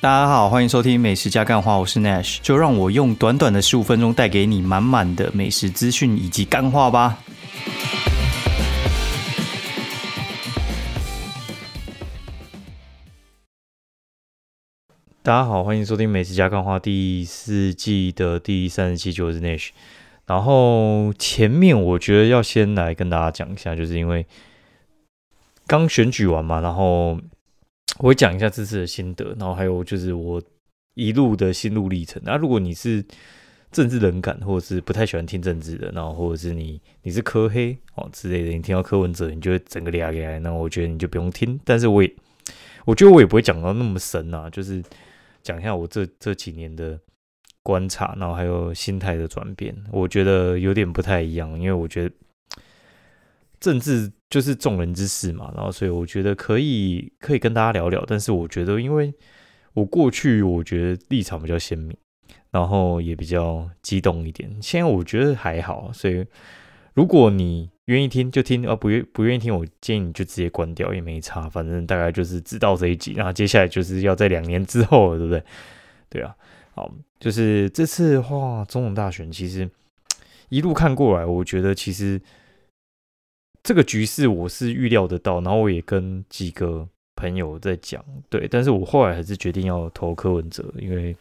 大家好，欢迎收听美食加干话，我是 Nash，就让我用短短的十五分钟带给你满满的美食资讯以及干话吧。大家好，欢迎收听美食加干话第四季的第三十七集，我是 Nash。然后前面我觉得要先来跟大家讲一下，就是因为刚选举完嘛，然后。我会讲一下这次的心得，然后还有就是我一路的心路历程。那如果你是政治冷感，或者是不太喜欢听政治的，然后或者是你你是科黑哦之类的，你听到柯文哲，你就会整个俩俩，那我觉得你就不用听。但是我也我觉得我也不会讲到那么神啊，就是讲一下我这这几年的观察，然后还有心态的转变，我觉得有点不太一样，因为我觉得。政治就是众人之事嘛，然后所以我觉得可以可以跟大家聊聊，但是我觉得因为我过去我觉得立场比较鲜明，然后也比较激动一点，现在我觉得还好，所以如果你愿意听就听，啊不愿不愿意听，我建议你就直接关掉也没差，反正大概就是知道这一集，然后接下来就是要在两年之后了，对不对？对啊，好，就是这次话总统大选，其实一路看过来，我觉得其实。这个局势我是预料得到，然后我也跟几个朋友在讲，对，但是我后来还是决定要投柯文哲，因为，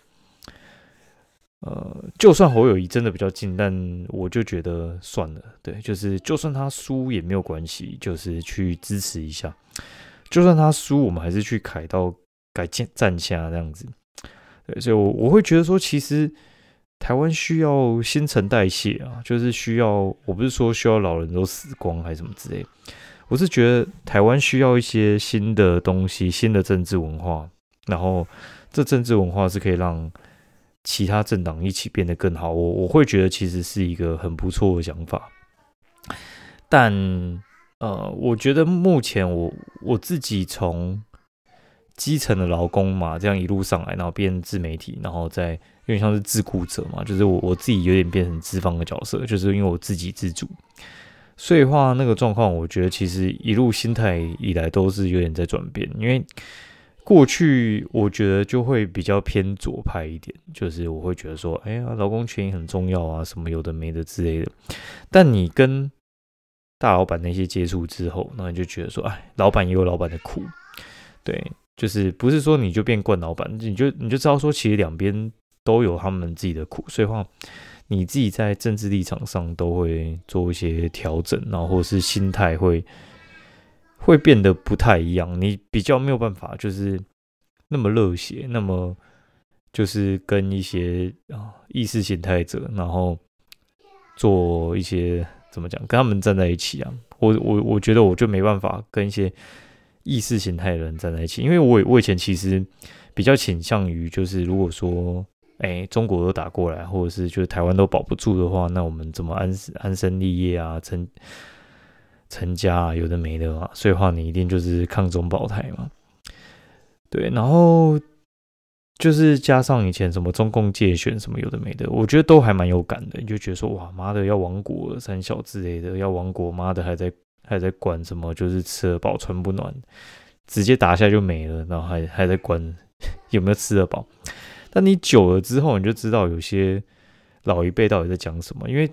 呃，就算侯友谊真的比较近，但我就觉得算了，对，就是就算他输也没有关系，就是去支持一下，就算他输，我们还是去凯到改建站下这样子，对，所以，我我会觉得说，其实。台湾需要新陈代谢啊，就是需要，我不是说需要老人都死光还是什么之类，我是觉得台湾需要一些新的东西，新的政治文化，然后这政治文化是可以让其他政党一起变得更好。我我会觉得其实是一个很不错的想法，但呃，我觉得目前我我自己从基层的劳工嘛，这样一路上来，然后变自媒体，然后再。有点像是自顾者嘛，就是我我自己有点变成资方的角色，就是因为我自己自主，所以话那个状况，我觉得其实一路心态以来都是有点在转变。因为过去我觉得就会比较偏左派一点，就是我会觉得说，哎呀，劳工权益很重要啊，什么有的没的之类的。但你跟大老板那些接触之后，那你就觉得说，哎，老板也有老板的苦，对，就是不是说你就变惯老板，你就你就知道说，其实两边。都有他们自己的苦，所以话你自己在政治立场上都会做一些调整，然后或者是心态会会变得不太一样。你比较没有办法，就是那么热血，那么就是跟一些啊意识形态者，然后做一些怎么讲，跟他们站在一起啊。我我我觉得我就没办法跟一些意识形态的人站在一起，因为我我以前其实比较倾向于，就是如果说。哎，中国都打过来，或者是就是台湾都保不住的话，那我们怎么安安身立业啊？成成家啊？有的没的嘛。所以话你一定就是抗中保台嘛。对，然后就是加上以前什么中共借选什么有的没的，我觉得都还蛮有感的。你就觉得说哇妈的要亡国三小之类的要亡国，妈的还在还在管什么？就是吃得饱穿不暖，直接打下就没了，然后还还在管 有没有吃得饱。但你久了之后，你就知道有些老一辈到底在讲什么，因为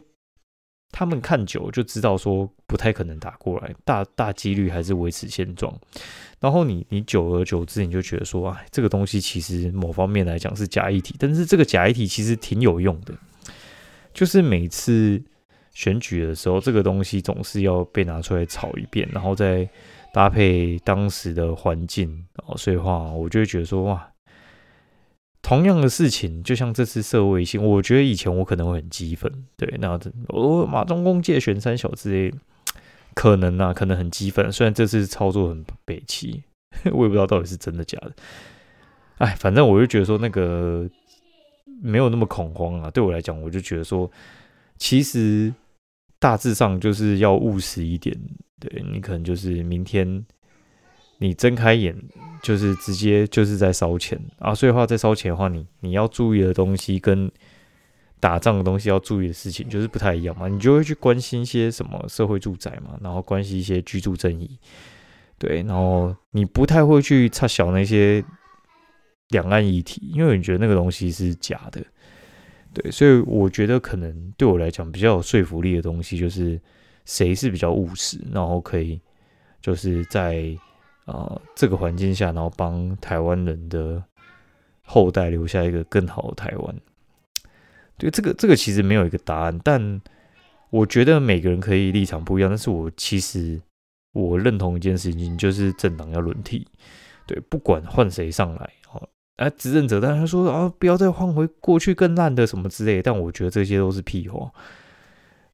他们看久就知道说不太可能打过来，大大几率还是维持现状。然后你你久而久之，你就觉得说，哎，这个东西其实某方面来讲是假议题，但是这个假议题其实挺有用的，就是每次选举的时候，这个东西总是要被拿出来炒一遍，然后再搭配当时的环境，哦，所以话我就会觉得说，哇。同样的事情，就像这次社会性，我觉得以前我可能会很激愤，对，那我马中公借玄三小之类，可能啊，可能很激愤。虽然这次操作很北齐，我也不知道到底是真的假的。哎，反正我就觉得说那个没有那么恐慌啊。对我来讲，我就觉得说，其实大致上就是要务实一点。对你可能就是明天。你睁开眼就是直接就是在烧钱。啊，所以话在烧钱的话，你你要注意的东西跟打仗的东西要注意的事情就是不太一样嘛，你就会去关心一些什么社会住宅嘛，然后关心一些居住正义，对，然后你不太会去插小那些两岸议题，因为你觉得那个东西是假的，对，所以我觉得可能对我来讲比较有说服力的东西，就是谁是比较务实，然后可以就是在啊这个环境下，然后帮台湾人的后代留下一个更好的台湾。对，这个这个其实没有一个答案，但我觉得每个人可以立场不一样，但是我其实我认同一件事情，就是政党要轮替。对，不管换谁上来，好，啊，执政者，当然说啊，不要再换回过去更烂的什么之类，但我觉得这些都是屁话。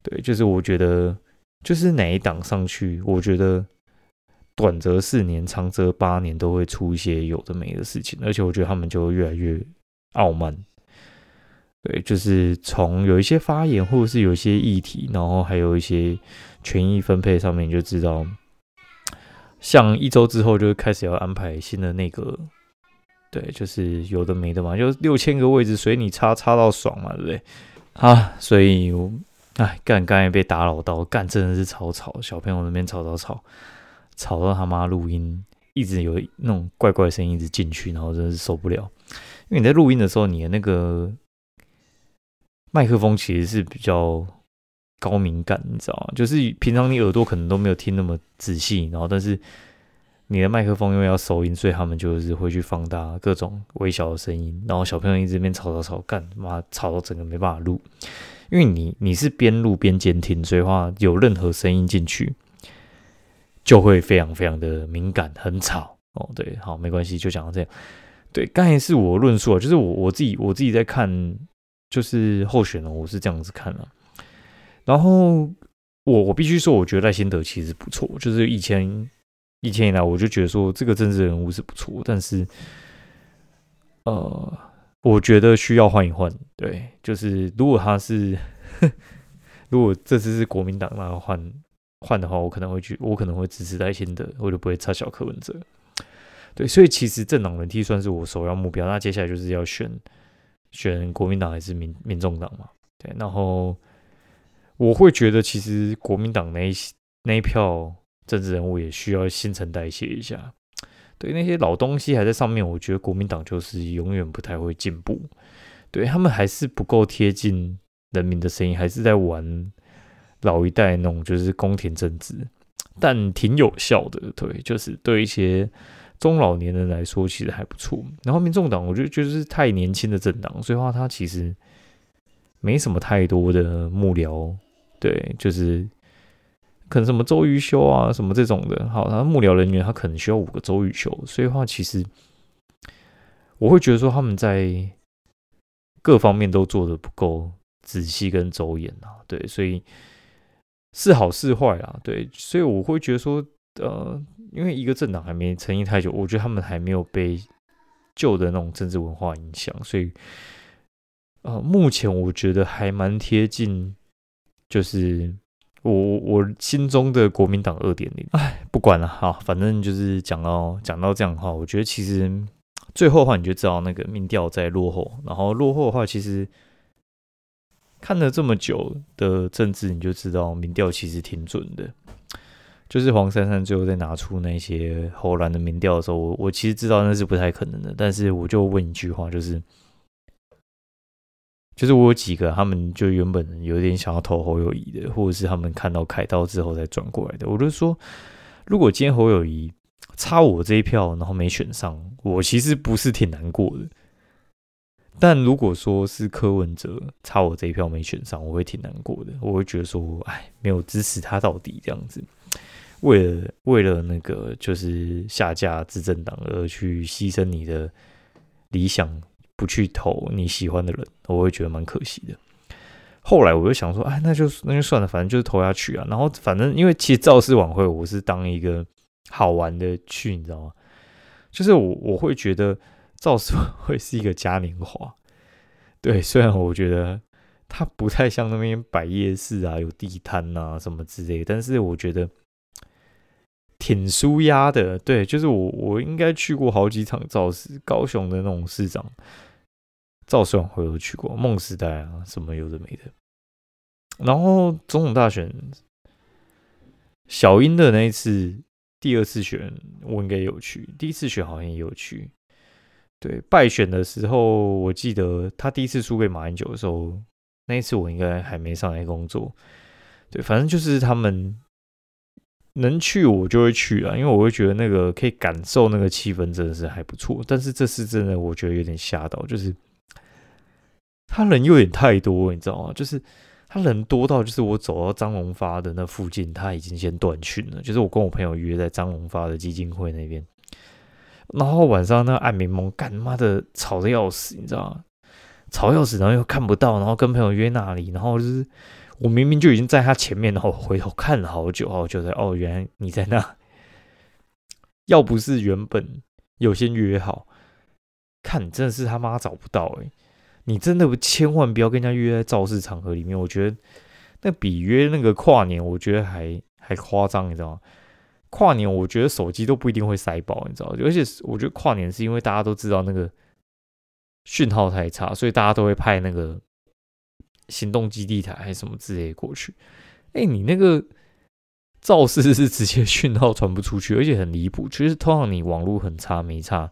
对，就是我觉得，就是哪一党上去，我觉得短则四年，长则八年，都会出一些有的没的事情，而且我觉得他们就越来越傲慢。对，就是从有一些发言，或者是有一些议题，然后还有一些权益分配上面，就知道。像一周之后就开始要安排新的内阁，对，就是有的没的嘛，就六千个位置随你插插到爽嘛，对不对？啊，所以我哎干刚才被打扰到，干真的是吵吵，小朋友那边吵吵吵，吵到他妈录音一直有那种怪怪的声音一直进去，然后真的是受不了。因为你在录音的时候，你的那个麦克风其实是比较。高敏感，你知道吗？就是平常你耳朵可能都没有听那么仔细，然后但是你的麦克风因为要收音，所以他们就是会去放大各种微小的声音，然后小朋友一直边吵吵吵，干妈吵到整个没办法录。因为你你是边录边监听，所以话有任何声音进去就会非常非常的敏感，很吵哦。对，好，没关系，就讲到这样。对，刚才是我论述啊，就是我我自己我自己在看，就是候选人，我是这样子看了。然后我我必须说，我觉得赖辛德其实不错。就是以前以前以来，我就觉得说这个政治人物是不错，但是呃，我觉得需要换一换。对，就是如果他是 如果这次是国民党，那换换的话，我可能会去，我可能会支持赖辛德，我就不会插小柯文哲。对，所以其实政党轮替算是我首要目标。那接下来就是要选选国民党还是民民众党嘛？对，然后。我会觉得，其实国民党那一那一票政治人物也需要新陈代谢一下。对那些老东西还在上面，我觉得国民党就是永远不太会进步。对他们还是不够贴近人民的声音，还是在玩老一代那种就是宫廷政治，但挺有效的。对，就是对一些中老年人来说，其实还不错。然后民众党，我觉得就是太年轻的政党，所以话他其实没什么太多的幕僚。对，就是可能什么周瑜修啊，什么这种的。好，他幕僚人员他可能需要五个周瑜修，所以话其实我会觉得说他们在各方面都做的不够仔细跟周延啊。对，所以是好是坏啊。对，所以我会觉得说，呃，因为一个政党还没成立太久，我觉得他们还没有被旧的那种政治文化影响，所以呃，目前我觉得还蛮贴近。就是我我心中的国民党二点零，哎，不管了哈，反正就是讲到讲到这样的话，我觉得其实最后的话你就知道那个民调在落后，然后落后的话，其实看了这么久的政治，你就知道民调其实挺准的。就是黄珊珊最后再拿出那些侯兰的民调的时候，我我其实知道那是不太可能的，但是我就问一句话，就是。就是我有几个，他们就原本有点想要投侯友谊的，或者是他们看到凯道之后再转过来的。我就说，如果今天侯友谊差我这一票，然后没选上，我其实不是挺难过的。但如果说是柯文哲差我这一票没选上，我会挺难过的。我会觉得说，哎，没有支持他到底这样子，为了为了那个就是下架执政党而去牺牲你的理想。不去投你喜欢的人，我会觉得蛮可惜的。后来我就想说，哎，那就那就算了，反正就是投下去啊。然后反正因为其实造势晚会我是当一个好玩的去，你知道吗？就是我我会觉得造势晚会是一个嘉年华。对，虽然我觉得它不太像那边摆夜市啊，有地摊啊什么之类，但是我觉得挺舒压的。对，就是我我应该去过好几场造势，高雄的那种市长。赵世晚会有去过，梦时代啊，什么有的没的。然后总统大选，小英的那一次第二次选，我应该有去；第一次选好像也有去。对，败选的时候，我记得他第一次输给马英九的时候，那一次我应该还没上来工作。对，反正就是他们能去我就会去啊，因为我会觉得那个可以感受那个气氛真的是还不错。但是这次真的我觉得有点吓到，就是他人有点太多，你知道吗？就是他人多到就是我走到张荣发的那附近，他已经先断讯了。就是我跟我朋友约在张荣发的基金会那边。然后晚上那个暗迷蒙，干妈的吵的要死，你知道吗？吵要死，然后又看不到，然后跟朋友约那里，然后就是我明明就已经在他前面，然后回头看了好久好久才哦，原来你在那。要不是原本有先约好，看真的是他妈找不到哎！你真的千万不要跟人家约在造势场合里面，我觉得那比约那个跨年，我觉得还还夸张，你知道吗？跨年，我觉得手机都不一定会塞爆，你知道而且我觉得跨年是因为大家都知道那个讯号太差，所以大家都会派那个行动基地台还是什么之类过去。哎，你那个造势是直接讯号传不出去，而且很离谱。其实通常你网络很差没差，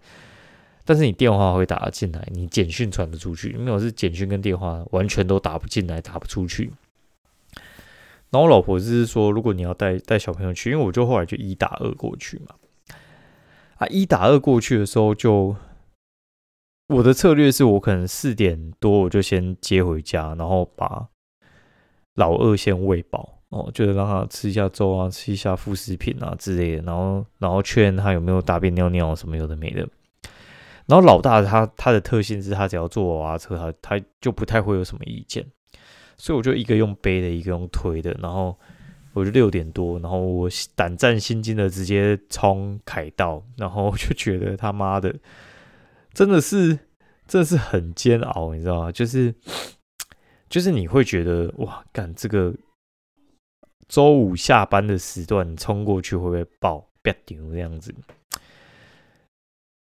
但是你电话会打进来，你简讯传得出去。没有是简讯跟电话完全都打不进来，打不出去。然后我老婆就是说，如果你要带带小朋友去，因为我就后来就一打二过去嘛。啊，一打二过去的时候，就我的策略是我可能四点多我就先接回家，然后把老二先喂饱哦，就是让他吃一下粥啊，吃一下副食品啊之类的，然后然后确认他有没有大便尿尿什么有的没的。然后老大他他的特性是他只要坐娃娃车，他他就不太会有什么意见。所以我就一个用背的，一个用推的，然后我就六点多，然后我胆战心惊的直接冲凯道，然后就觉得他妈的真的是真的是很煎熬，你知道吗？就是就是你会觉得哇，干这个周五下班的时段冲过去会不会爆别丢这样子？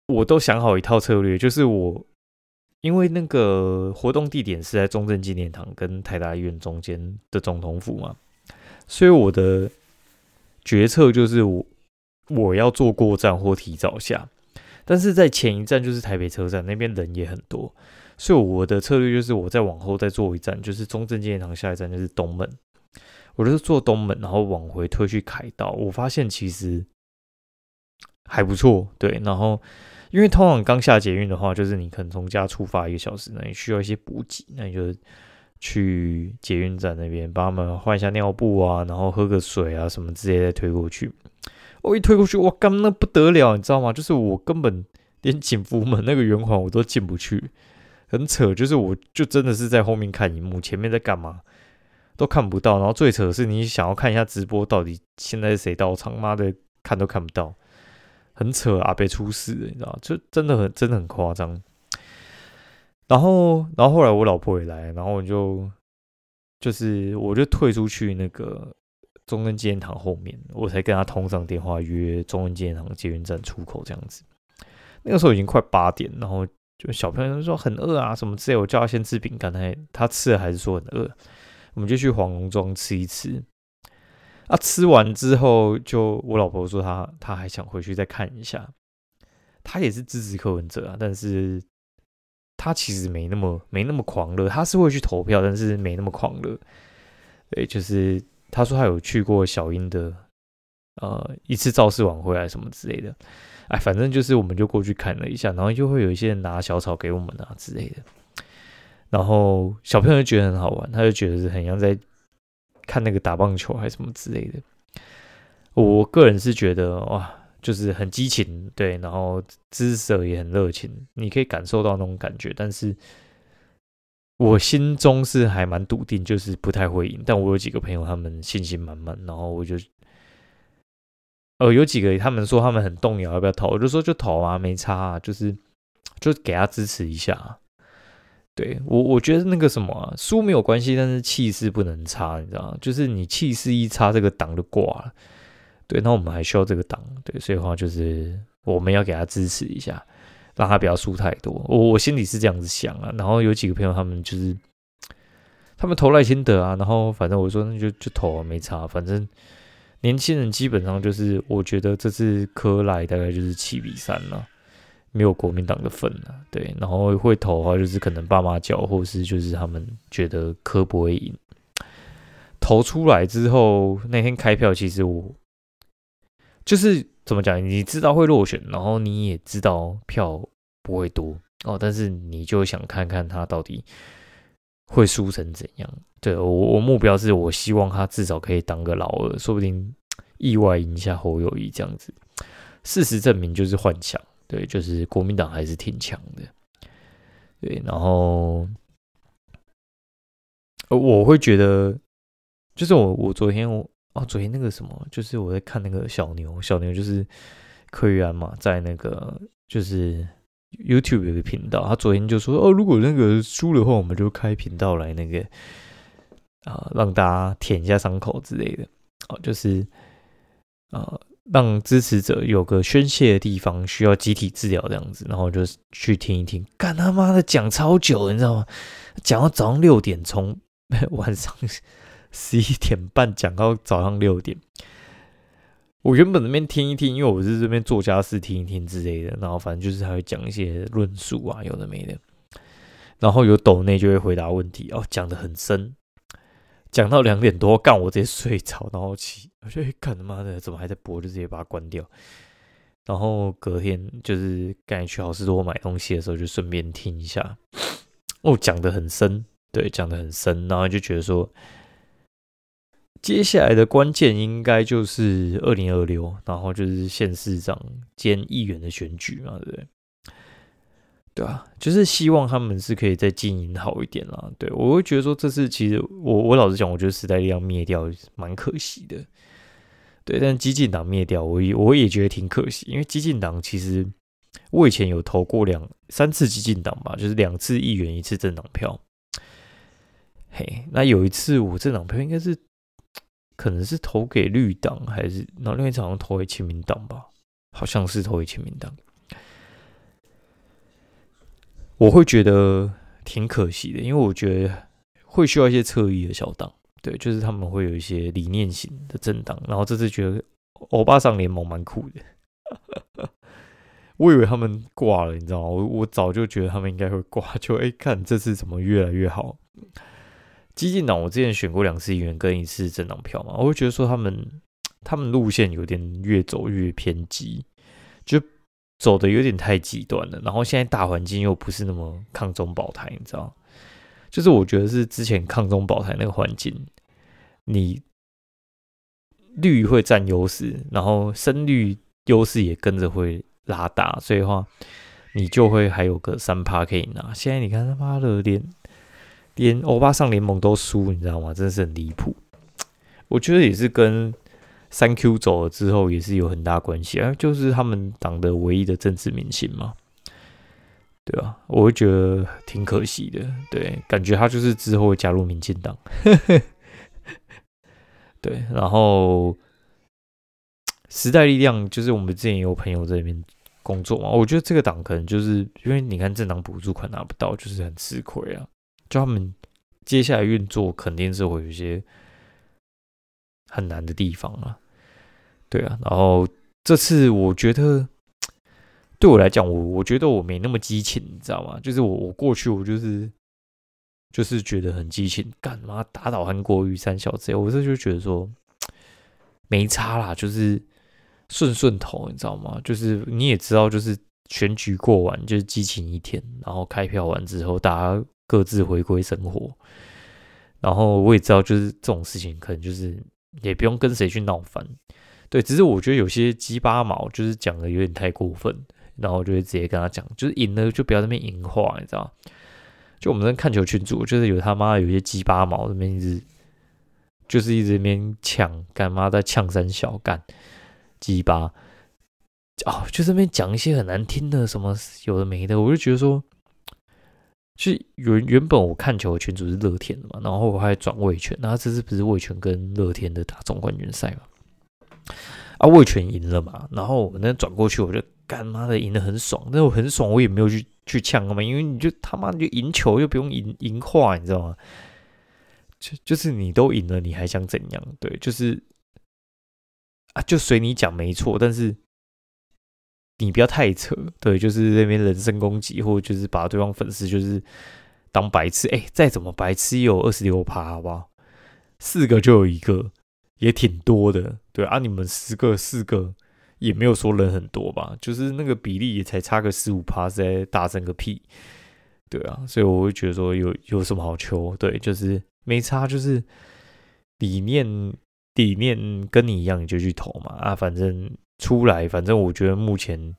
我都想好一套策略，就是我。因为那个活动地点是在中正纪念堂跟台大医院中间的总统府嘛，所以我的决策就是我我要坐过站或提早下，但是在前一站就是台北车站那边人也很多，所以我的策略就是我再往后再坐一站，就是中正纪念堂下一站就是东门，我就是坐东门，然后往回推去凯道，我发现其实还不错，对，然后。因为通常刚下捷运的话，就是你可能从家出发一个小时，那你需要一些补给，那你就去捷运站那边帮他们换一下尿布啊，然后喝个水啊什么之类再推过去。我一推过去，我，干那不得了，你知道吗？就是我根本连警服门那个圆环我都进不去，很扯。就是我就真的是在后面看荧幕，前面在干嘛都看不到。然后最扯的是，你想要看一下直播，到底现在是谁到场？妈的，看都看不到。很扯啊，被出事，你知道就真的很真的很夸张。然后，然后后来我老婆也来，然后我就就是我就退出去那个中正纪念堂后面，我才跟他通上电话约中正纪念堂捷运站出口这样子。那个时候已经快八点，然后就小朋友就说很饿啊什么之类，我叫他先吃饼干，他他吃了还是说很饿，我们就去黄龙庄吃一吃。啊！吃完之后，就我老婆说她她还想回去再看一下。她也是支持柯文哲啊，但是她其实没那么没那么狂热。她是会去投票，但是没那么狂热。对，就是她说她有去过小英的呃一次造势晚会啊什么之类的。哎，反正就是我们就过去看了一下，然后就会有一些人拿小草给我们啊之类的。然后小朋友就觉得很好玩，他就觉得是很像在。看那个打棒球还是什么之类的，我个人是觉得哇，就是很激情，对，然后支持者也很热情，你可以感受到那种感觉。但是我心中是还蛮笃定，就是不太会赢。但我有几个朋友，他们信心满满，然后我就，呃，有几个他们说他们很动摇，要不要投？我就说就投啊，没差，啊，就是就给他支持一下。对我，我觉得那个什么输没有关系，但是气势不能差，你知道吗？就是你气势一差，这个档就挂了。对，那我们还需要这个档，对，所以话就是我们要给他支持一下，让他不要输太多。我我心里是这样子想啊。然后有几个朋友，他们就是他们投赖清德啊，然后反正我说那就就投啊，没差。反正年轻人基本上就是，我觉得这次科赖大概就是七比三了。没有国民党的份啊，对，然后会投的话，就是可能爸妈叫，或是就是他们觉得科不会赢。投出来之后，那天开票，其实我就是怎么讲，你知道会落选，然后你也知道票不会多哦，但是你就想看看他到底会输成怎样。对我，我目标是我希望他至少可以当个老二，说不定意外赢下侯友谊这样子。事实证明就是幻想。对，就是国民党还是挺强的，对，然后，呃，我会觉得，就是我我昨天我哦，昨天那个什么，就是我在看那个小牛，小牛就是柯玉安嘛，在那个就是 YouTube 有个频道，他昨天就说，哦，如果那个输的话，我们就开频道来那个啊，让大家舔一下伤口之类的，哦，就是啊。让支持者有个宣泄的地方，需要集体治疗这样子，然后就去听一听。干他妈的讲超久，你知道吗？讲到早上六点，从 晚上 十一点半讲到早上六点。我原本那边听一听，因为我是这边做家事听一听之类的，然后反正就是还会讲一些论述啊，有的没的。然后有抖内就会回答问题哦，讲的很深。讲到两点多，干我直接睡着，然后起，我就干他妈的，怎么还在播？就直接把它关掉。然后隔天就是赶去好事多买东西的时候，就顺便听一下。哦，讲的很深，对，讲的很深，然后就觉得说，接下来的关键应该就是二零二六，然后就是县市长兼议员的选举嘛，对不对？对啊，就是希望他们是可以再经营好一点啦。对我会觉得说，这次其实我我老实讲，我觉得时代力量灭掉蛮可惜的。对，但激进党灭掉，我也我也觉得挺可惜，因为激进党其实我以前有投过两三次激进党吧，就是两次议员，一次政党票。嘿，那有一次我政党票应该是可能是投给绿党，还是那另外一次好像投给亲民党吧？好像是投给亲民党。我会觉得挺可惜的，因为我觉得会需要一些侧翼的小党，对，就是他们会有一些理念型的政党。然后这次觉得欧巴桑联盟蛮酷的，我以为他们挂了，你知道吗？我我早就觉得他们应该会挂，就哎看这次怎么越来越好。激进党我之前选过两次议员跟一次政党票嘛，我会觉得说他们他们路线有点越走越偏激，就。走的有点太极端了，然后现在大环境又不是那么抗中保台，你知道？就是我觉得是之前抗中保台那个环境，你绿会占优势，然后深绿优势也跟着会拉大，所以话你就会还有个三趴可以拿。现在你看他妈的连连欧巴上联盟都输，你知道吗？真的是很离谱。我觉得也是跟。三 Q 走了之后也是有很大关系啊，就是他们党的唯一的政治明星嘛，对吧？我会觉得挺可惜的，对，感觉他就是之后会加入民进党，对，然后时代力量就是我们之前有朋友在那边工作嘛，我觉得这个党可能就是因为你看政党补助款拿不到，就是很吃亏啊，就他们接下来运作肯定是会有一些。很难的地方啊，对啊，然后这次我觉得 对我来讲，我我觉得我没那么激情，你知道吗？就是我我过去我就是就是觉得很激情，干嘛打倒韩国瑜三小子，我这就觉得说 没差啦，就是顺顺头，你知道吗？就是你也知道，就是选举过完就是激情一天，然后开票完之后大家各自回归生活，然后我也知道，就是这种事情可能就是。也不用跟谁去闹翻，对，只是我觉得有些鸡巴毛就是讲的有点太过分，然后就会直接跟他讲，就是赢了就不要那边赢话，你知道就我们在看球群组，就是有他妈有些鸡巴毛那边一直，就是一直那边抢，干妈在呛三小干鸡巴，哦，就这边讲一些很难听的什么有的没的，我就觉得说。是原原本我看球的群主是乐天的嘛，然后我还转卫权，那这次不是卫权跟乐天的打总冠军赛嘛？啊，卫权赢了嘛，然后我那转过去，我就干妈的赢得很爽，但我很爽，我也没有去去呛嘛，因为你就他妈就赢球又不用赢赢话，你知道吗？就就是你都赢了，你还想怎样？对，就是啊，就随你讲没错，但是你不要太扯，对，就是那边人身攻击，或者就是把对方粉丝就是当白痴，哎，再怎么白痴也有二十六趴，好不好？四个就有一个，也挺多的，对啊，你们十个四个也没有说人很多吧，就是那个比例也才差个十五趴，在大声个屁，对啊，所以我会觉得说有有什么好求，对，就是没差，就是理念理念跟你一样，你就去投嘛，啊，反正。出来，反正我觉得目前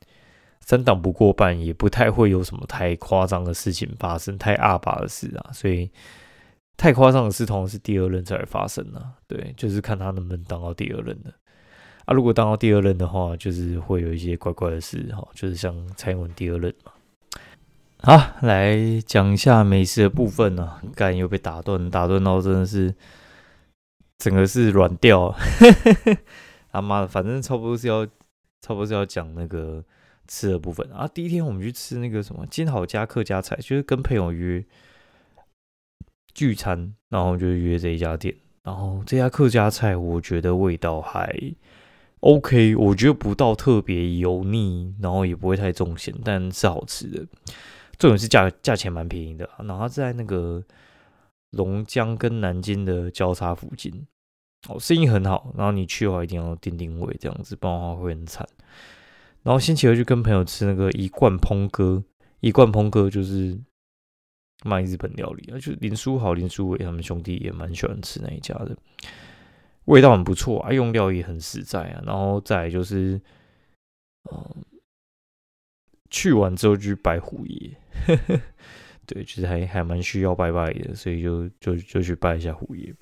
三党不过半，也不太会有什么太夸张的事情发生，太阿巴的事啊。所以太夸张的事，通常是第二任才会发生啊。对，就是看他能不能当到第二任的。啊，如果当到第二任的话，就是会有一些怪怪的事哈，就是像蔡英文第二任嘛。好，来讲一下美食的部分呢。刚又被打断，打断到真的是整个是软掉。他妈的，反正差不多是要，差不多是要讲那个吃的部分啊。第一天我们去吃那个什么金好家客家菜，就是跟朋友约聚餐，然后就约这一家店。然后这家客家菜，我觉得味道还 OK，我觉得不到特别油腻，然后也不会太重咸，但是好吃的。重点是价价钱蛮便宜的，然后在那个龙江跟南京的交叉附近。哦，生意很好，然后你去的话一定要定定位，这样子，不然的话会很惨。然后星期二就跟朋友吃那个一贯烹哥，一贯烹哥就是卖日本料理啊，就林书豪、林书伟他们兄弟也蛮喜欢吃那一家的，味道很不错啊，用料也很实在啊。然后再就是，嗯，去完之后就去拜虎爷，对，就是还还蛮需要拜拜的，所以就就就去拜一下虎爷。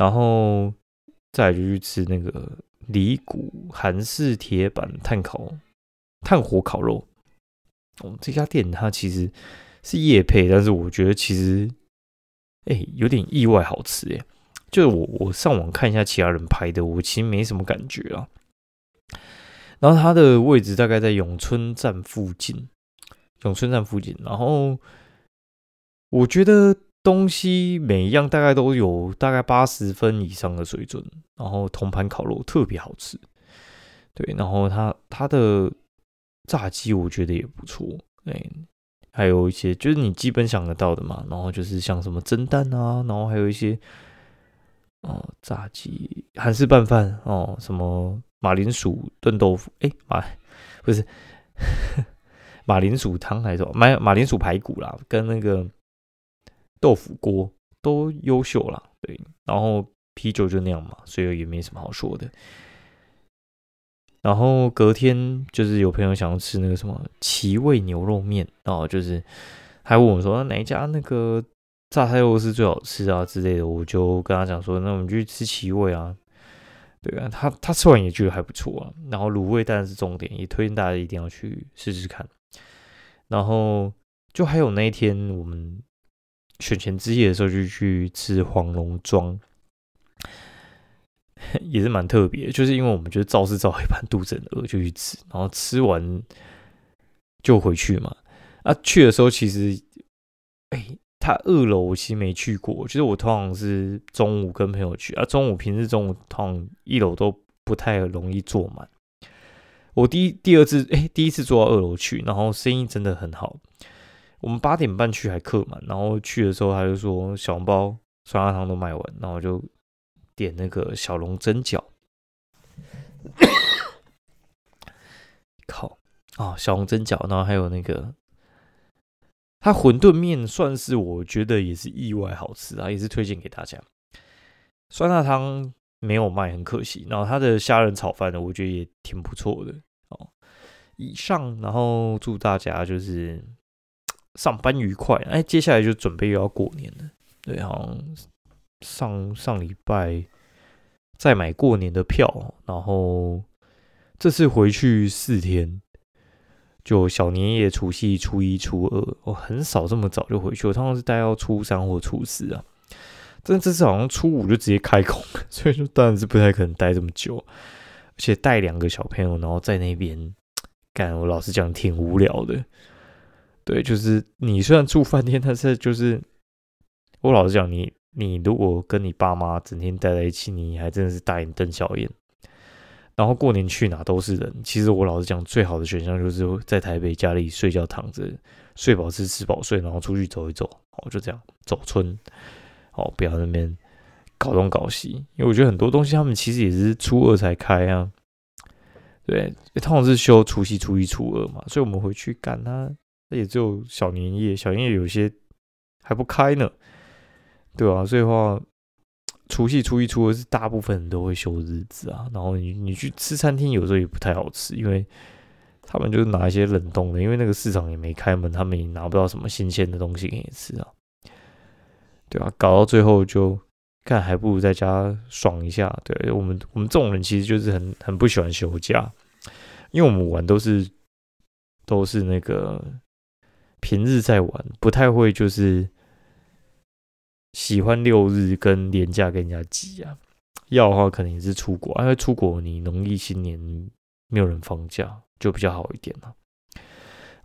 然后再就去吃那个里谷韩式铁板炭烤炭火烤肉。哦，这家店它其实是夜配，但是我觉得其实哎有点意外好吃哎。就是我我上网看一下其他人拍的，我其实没什么感觉啊。然后它的位置大概在永春站附近，永春站附近。然后我觉得。东西每一样大概都有大概八十分以上的水准，然后铜盘烤肉特别好吃，对，然后它它的炸鸡我觉得也不错，哎，还有一些就是你基本想得到的嘛，然后就是像什么蒸蛋啊，然后还有一些哦炸鸡韩式拌饭哦，什么马铃薯炖豆腐，哎马不是 马铃薯汤还是什么马马铃薯排骨啦，跟那个。豆腐锅都优秀了，对，然后啤酒就那样嘛，所以也没什么好说的。然后隔天就是有朋友想要吃那个什么奇味牛肉面，哦就是还问我说哪一家那个榨菜肉丝最好吃啊之类的，我就跟他讲说，那我们去吃奇味啊，对啊，他他吃完也觉得还不错啊。然后卤味当然是重点，也推荐大家一定要去试试看。然后就还有那一天我们。选前之夜的时候就去吃黄龙庄，也是蛮特别。就是因为我们就是造势造一半，肚子很饿就去吃，然后吃完就回去嘛。啊，去的时候其实，哎，他二楼我其实没去过。就是我通常是中午跟朋友去啊，中午平时中午通常一楼都不太容易坐满。我第一第二次哎，第一次坐到二楼去，然后生意真的很好。我们八点半去还客满，然后去的时候他就说小笼包、酸辣汤都卖完，然后就点那个小笼蒸饺。靠啊，小笼蒸饺，然后还有那个他馄饨面，算是我觉得也是意外好吃啊，也是推荐给大家。酸辣汤没有卖，很可惜。然后他的虾仁炒饭呢，我觉得也挺不错的哦。以上，然后祝大家就是。上班愉快，哎，接下来就准备又要过年了，对，好像上上礼拜再买过年的票，然后这次回去四天，就小年夜、除夕、初一、初二，我很少这么早就回去，我通常是待到初三或初四啊，但这次好像初五就直接开工，所以说当然是不太可能待这么久，而且带两个小朋友，然后在那边干，我老实讲挺无聊的。对，就是你虽然住饭店，但是就是我老实讲，你你如果跟你爸妈整天待在一起，你还真的是大眼瞪小眼。然后过年去哪都是人。其实我老实讲，最好的选项就是在台北家里睡觉躺着，睡饱吃吃饱睡，然后出去走一走，哦，就这样走村，哦，不要那边搞东搞西。因为我觉得很多东西他们其实也是初二才开啊，对，通常是休除夕、初一、初二嘛，所以我们回去赶那，也只有小年夜，小年夜有些还不开呢，对吧？所以话。除夕、初一、初二是大部分人都会休日子啊，然后你你去吃餐厅，有时候也不太好吃，因为他们就是拿一些冷冻的，因为那个市场也没开门，他们也拿不到什么新鲜的东西给你吃啊，对吧？搞到最后就看还不如在家爽一下。对我们我们这种人其实就是很很不喜欢休假，因为我们玩都是都是那个平日在玩，不太会就是。喜欢六日跟年假跟人家挤啊，要的话可能也是出国，因为出国你农历新年没有人放假，就比较好一点了。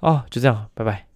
啊，就这样，拜拜。